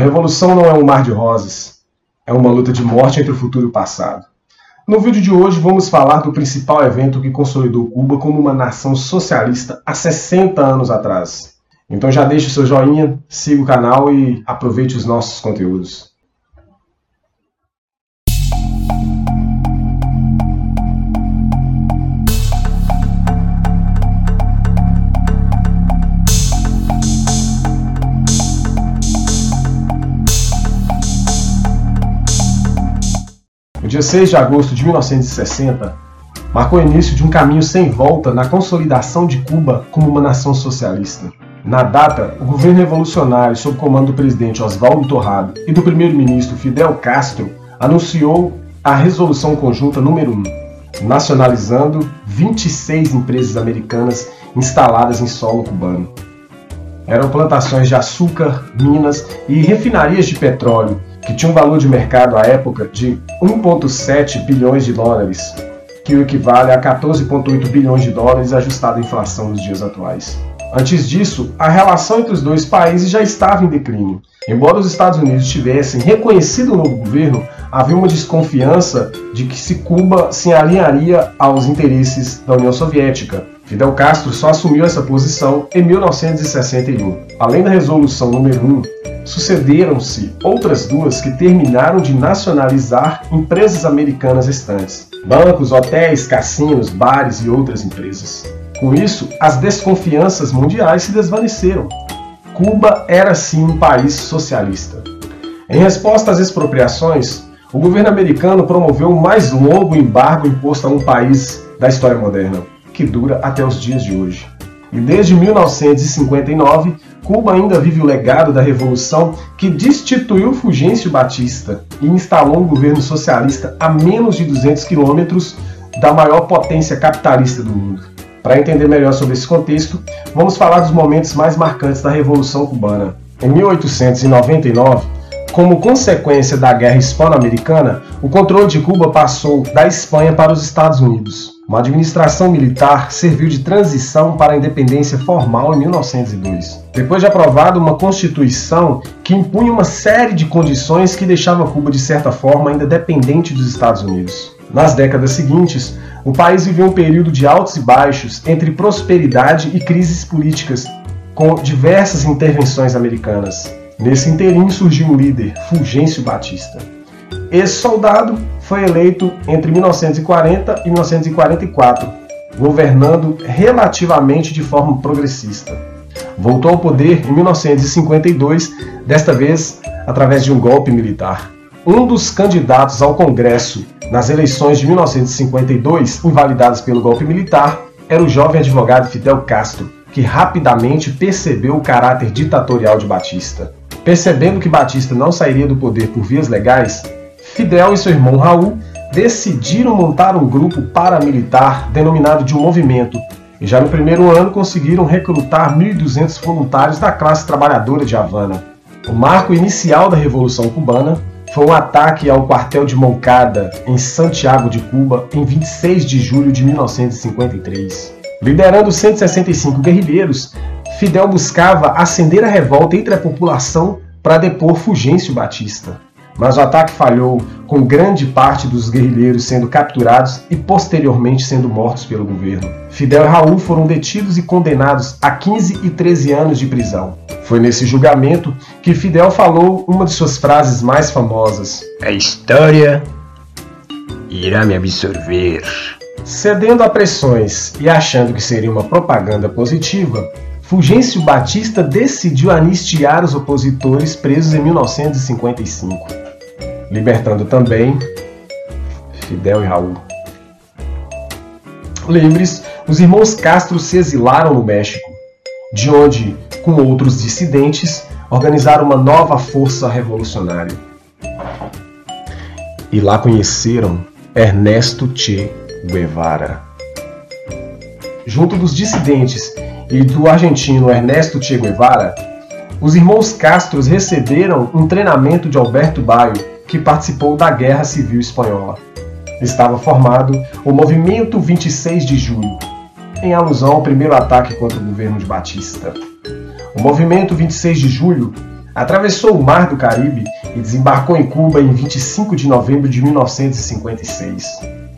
Uma revolução não é um mar de rosas, é uma luta de morte entre o futuro e o passado. No vídeo de hoje vamos falar do principal evento que consolidou Cuba como uma nação socialista há 60 anos atrás. Então já deixe o seu joinha, siga o canal e aproveite os nossos conteúdos. Dia 6 de agosto de 1960 marcou o início de um caminho sem volta na consolidação de Cuba como uma nação socialista. Na data, o governo revolucionário, sob comando do presidente Oswaldo Torrado e do primeiro-ministro Fidel Castro, anunciou a Resolução Conjunta número 1, nacionalizando 26 empresas americanas instaladas em solo cubano. Eram plantações de açúcar, minas e refinarias de petróleo que tinha um valor de mercado à época de 1,7 bilhões de dólares, que o equivale a 14,8 bilhões de dólares ajustado à inflação nos dias atuais. Antes disso, a relação entre os dois países já estava em declínio. Embora os Estados Unidos tivessem reconhecido o novo governo, havia uma desconfiança de que se Cuba se alinharia aos interesses da União Soviética. Fidel Castro só assumiu essa posição em 1961. Além da resolução número 1, sucederam-se outras duas que terminaram de nacionalizar empresas americanas restantes: bancos, hotéis, cassinos, bares e outras empresas. Com isso, as desconfianças mundiais se desvaneceram. Cuba era sim um país socialista. Em resposta às expropriações, o governo americano promoveu o mais longo embargo imposto a um país da história moderna, que dura até os dias de hoje. E desde 1959, Cuba ainda vive o legado da revolução que destituiu Fulgêncio Batista e instalou um governo socialista a menos de 200 quilômetros da maior potência capitalista do mundo. Para entender melhor sobre esse contexto, vamos falar dos momentos mais marcantes da Revolução Cubana. Em 1899, como consequência da Guerra Hispano-Americana, o controle de Cuba passou da Espanha para os Estados Unidos. Uma administração militar serviu de transição para a independência formal em 1902. Depois de aprovada uma constituição que impunha uma série de condições que deixava Cuba de certa forma ainda dependente dos Estados Unidos. Nas décadas seguintes, o país viveu um período de altos e baixos entre prosperidade e crises políticas, com diversas intervenções americanas. Nesse inteirinho surgiu um líder, Fulgêncio Batista. Esse soldado foi eleito entre 1940 e 1944, governando relativamente de forma progressista. Voltou ao poder em 1952, desta vez através de um golpe militar. Um dos candidatos ao Congresso nas eleições de 1952, invalidadas pelo golpe militar, era o jovem advogado Fidel Castro, que rapidamente percebeu o caráter ditatorial de Batista. Percebendo que Batista não sairia do poder por vias legais, Fidel e seu irmão Raul decidiram montar um grupo paramilitar denominado de um movimento, e já no primeiro ano conseguiram recrutar 1.200 voluntários da classe trabalhadora de Havana. O marco inicial da Revolução Cubana foi um ataque ao quartel de Moncada, em Santiago de Cuba, em 26 de julho de 1953. Liderando 165 guerrilheiros, Fidel buscava acender a revolta entre a população para depor Fulgêncio Batista. Mas o ataque falhou, com grande parte dos guerrilheiros sendo capturados e posteriormente sendo mortos pelo governo. Fidel e Raul foram detidos e condenados a 15 e 13 anos de prisão. Foi nesse julgamento que Fidel falou uma de suas frases mais famosas: A história irá me absorver. Cedendo a pressões e achando que seria uma propaganda positiva, Fulgêncio Batista decidiu anistiar os opositores presos em 1955, libertando também Fidel e Raul. Livres, os irmãos Castro se exilaram no México, de onde com outros dissidentes, organizaram uma nova força revolucionária. E lá conheceram Ernesto Che Guevara. Junto dos dissidentes e do argentino Ernesto Che Guevara, os irmãos Castro receberam um treinamento de Alberto Baio, que participou da Guerra Civil Espanhola. Estava formado o Movimento 26 de Julho, em alusão ao primeiro ataque contra o governo de Batista. O movimento 26 de julho atravessou o Mar do Caribe e desembarcou em Cuba em 25 de novembro de 1956.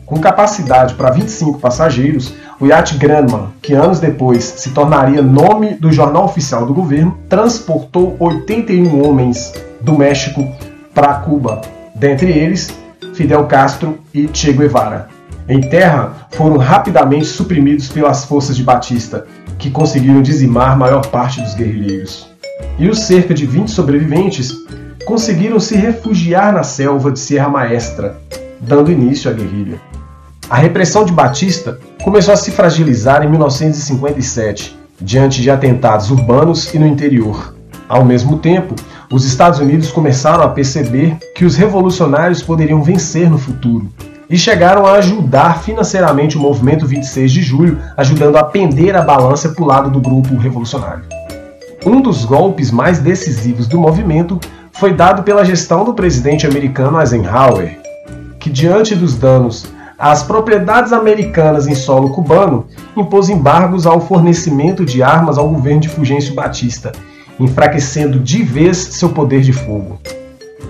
Com capacidade para 25 passageiros, o iate Granma, que anos depois se tornaria nome do jornal oficial do governo, transportou 81 homens do México para Cuba, dentre eles Fidel Castro e Che Guevara. Em terra, foram rapidamente suprimidos pelas forças de Batista, que conseguiram dizimar maior parte dos guerrilheiros. E os cerca de 20 sobreviventes conseguiram se refugiar na selva de Sierra Maestra, dando início à guerrilha. A repressão de Batista começou a se fragilizar em 1957, diante de atentados urbanos e no interior. Ao mesmo tempo, os Estados Unidos começaram a perceber que os revolucionários poderiam vencer no futuro e chegaram a ajudar financeiramente o movimento 26 de julho, ajudando a pender a balança para o lado do grupo revolucionário. Um dos golpes mais decisivos do movimento foi dado pela gestão do presidente americano Eisenhower, que, diante dos danos às propriedades americanas em solo cubano, impôs embargos ao fornecimento de armas ao governo de Fulgêncio Batista, enfraquecendo de vez seu poder de fogo.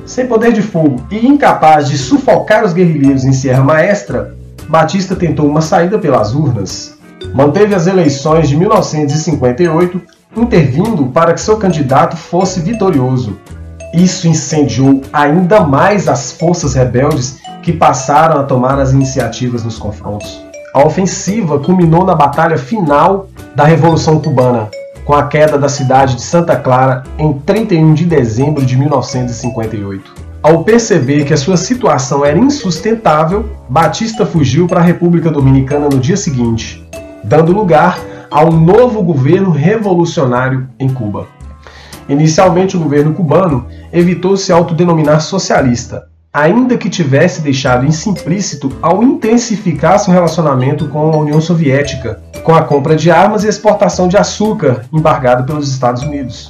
Sem poder de fogo e incapaz de sufocar os guerrilheiros em Sierra Maestra, Batista tentou uma saída pelas urnas. Manteve as eleições de 1958, intervindo para que seu candidato fosse vitorioso. Isso incendiou ainda mais as forças rebeldes que passaram a tomar as iniciativas nos confrontos. A ofensiva culminou na batalha final da Revolução Cubana, com a queda da cidade de Santa Clara em 31 de dezembro de 1958. Ao perceber que a sua situação era insustentável, Batista fugiu para a República Dominicana no dia seguinte, dando lugar a um novo governo revolucionário em Cuba. Inicialmente, o governo cubano evitou se autodenominar socialista, ainda que tivesse deixado isso implícito ao intensificar seu relacionamento com a União Soviética, com a compra de armas e exportação de açúcar embargado pelos Estados Unidos.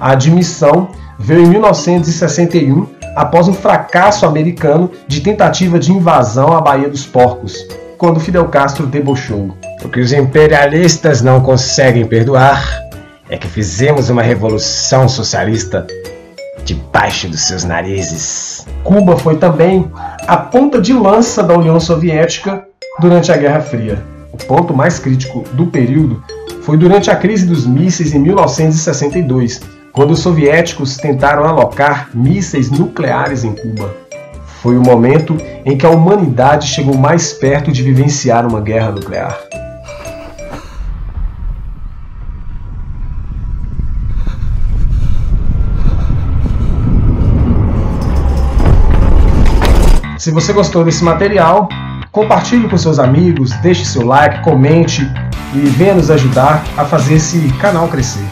A admissão veio em 1961 após um fracasso americano de tentativa de invasão à Baía dos Porcos, quando Fidel Castro debochou. O que os imperialistas não conseguem perdoar é que fizemos uma revolução socialista debaixo dos seus narizes. Cuba foi também a ponta de lança da União Soviética durante a Guerra Fria. O ponto mais crítico do período foi durante a crise dos mísseis em 1962, quando os soviéticos tentaram alocar mísseis nucleares em Cuba. Foi o momento em que a humanidade chegou mais perto de vivenciar uma guerra nuclear. Se você gostou desse material, compartilhe com seus amigos, deixe seu like, comente e venha nos ajudar a fazer esse canal crescer.